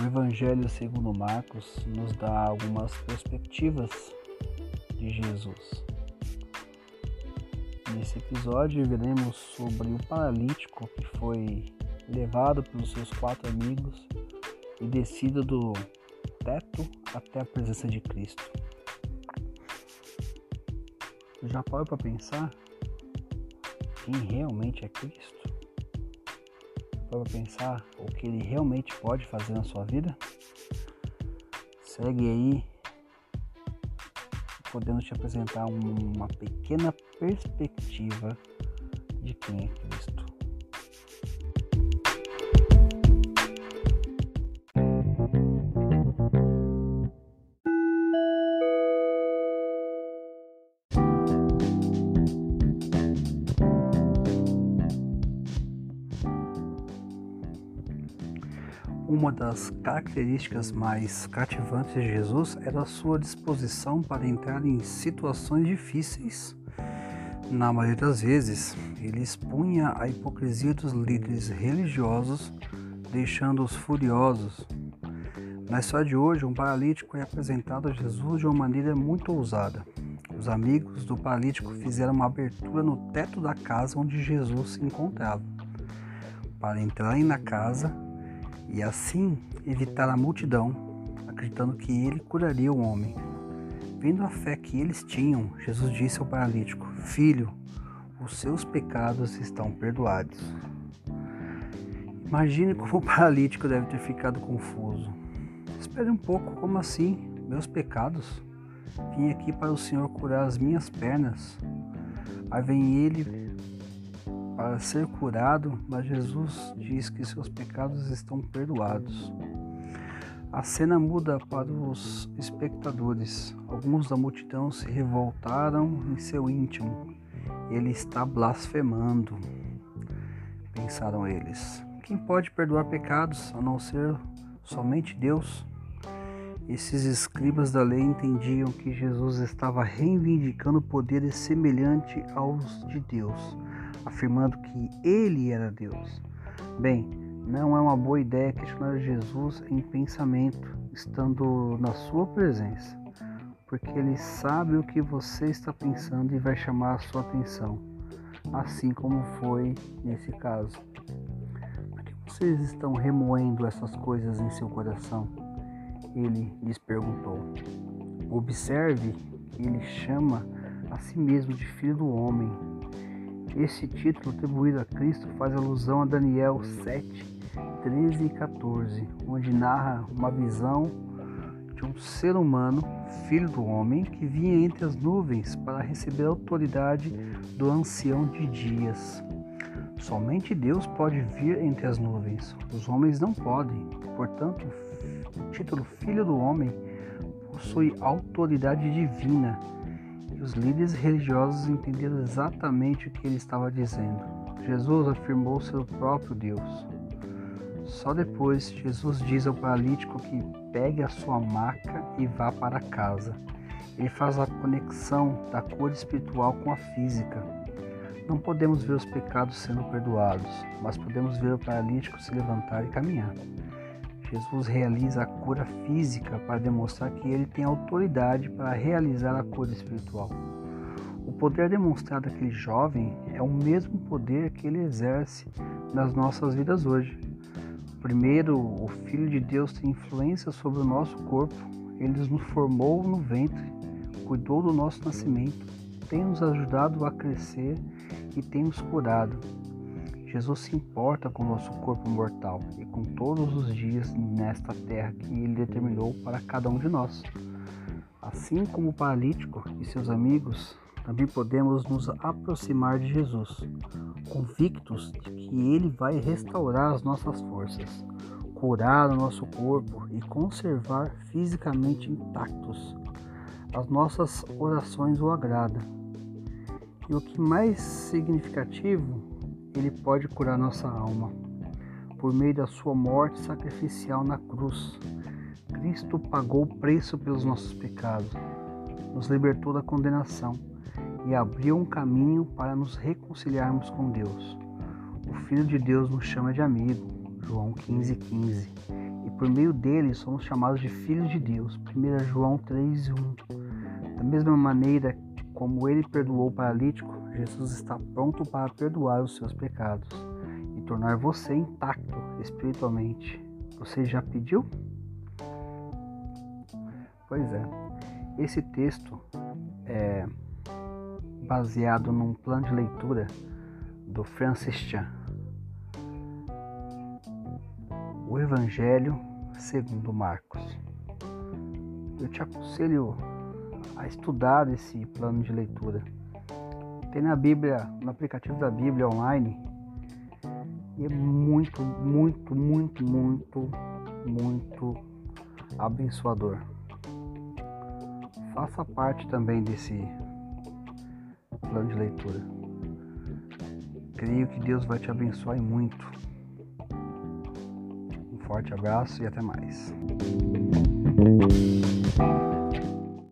O Evangelho segundo Marcos nos dá algumas perspectivas de Jesus. Nesse episódio veremos sobre o paralítico que foi levado pelos seus quatro amigos e descido do teto até a presença de Cristo. Já parou para pensar quem realmente é Cristo? Para pensar o que ele realmente pode fazer na sua vida? Segue aí, podendo te apresentar uma pequena perspectiva de quem é Cristo. Uma das características mais cativantes de Jesus era a sua disposição para entrar em situações difíceis. Na maioria das vezes, ele expunha a hipocrisia dos líderes religiosos, deixando-os furiosos. Na história de hoje, um paralítico é apresentado a Jesus de uma maneira muito ousada. Os amigos do paralítico fizeram uma abertura no teto da casa onde Jesus se encontrava. Para entrarem na casa, e assim evitar a multidão, acreditando que ele curaria o homem. Vendo a fé que eles tinham, Jesus disse ao paralítico: Filho, os seus pecados estão perdoados. Imagine como o paralítico deve ter ficado confuso. Espere um pouco, como assim? Meus pecados? Vim aqui para o Senhor curar as minhas pernas. Aí vem ele para ser curado, mas Jesus diz que seus pecados estão perdoados. A cena muda para os espectadores. Alguns da multidão se revoltaram em seu íntimo. Ele está blasfemando, pensaram eles. Quem pode perdoar pecados a não ser somente Deus? Esses escribas da lei entendiam que Jesus estava reivindicando poderes semelhantes aos de Deus afirmando que ele era Deus. Bem, não é uma boa ideia questionar Jesus em pensamento, estando na sua presença, porque ele sabe o que você está pensando e vai chamar a sua atenção, assim como foi nesse caso. Por que vocês estão remoendo essas coisas em seu coração? Ele lhes perguntou. Observe, ele chama a si mesmo de filho do homem esse título atribuído a Cristo faz alusão a Daniel 7, 13 e 14, onde narra uma visão de um ser humano, filho do homem, que vinha entre as nuvens para receber a autoridade do ancião de dias. Somente Deus pode vir entre as nuvens, os homens não podem. Portanto, o título Filho do Homem possui autoridade divina os líderes religiosos entenderam exatamente o que ele estava dizendo. Jesus afirmou ser o próprio Deus. Só depois, Jesus diz ao paralítico que pegue a sua maca e vá para casa. Ele faz a conexão da cor espiritual com a física. Não podemos ver os pecados sendo perdoados, mas podemos ver o paralítico se levantar e caminhar. Jesus realiza a cura física para demonstrar que ele tem autoridade para realizar a cura espiritual. O poder demonstrado àquele jovem é o mesmo poder que ele exerce nas nossas vidas hoje. Primeiro, o Filho de Deus tem influência sobre o nosso corpo, ele nos formou no ventre, cuidou do nosso nascimento, tem nos ajudado a crescer e tem nos curado. Jesus se importa com nosso corpo mortal e com todos os dias nesta terra que Ele determinou para cada um de nós. Assim como o paralítico e seus amigos, também podemos nos aproximar de Jesus, convictos de que Ele vai restaurar as nossas forças, curar o nosso corpo e conservar fisicamente intactos. As nossas orações o agradam. E o que mais significativo ele pode curar nossa alma. Por meio da sua morte sacrificial na cruz, Cristo pagou o preço pelos nossos pecados, nos libertou da condenação e abriu um caminho para nos reconciliarmos com Deus. O Filho de Deus nos chama de amigo, João 15,15, 15, e por meio dele somos chamados de filhos de Deus. 1 João 3:1. Da mesma maneira como ele perdoou o paralítico, Jesus está pronto para perdoar os seus pecados e tornar você intacto espiritualmente. Você já pediu? Pois é. Esse texto é baseado num plano de leitura do Francis Chan. O Evangelho segundo Marcos. Eu te aconselho a estudar esse plano de leitura. Tem na Bíblia, no aplicativo da Bíblia online, e é muito, muito, muito, muito, muito abençoador. Faça parte também desse plano de leitura. Creio que Deus vai te abençoar muito. Um forte abraço e até mais.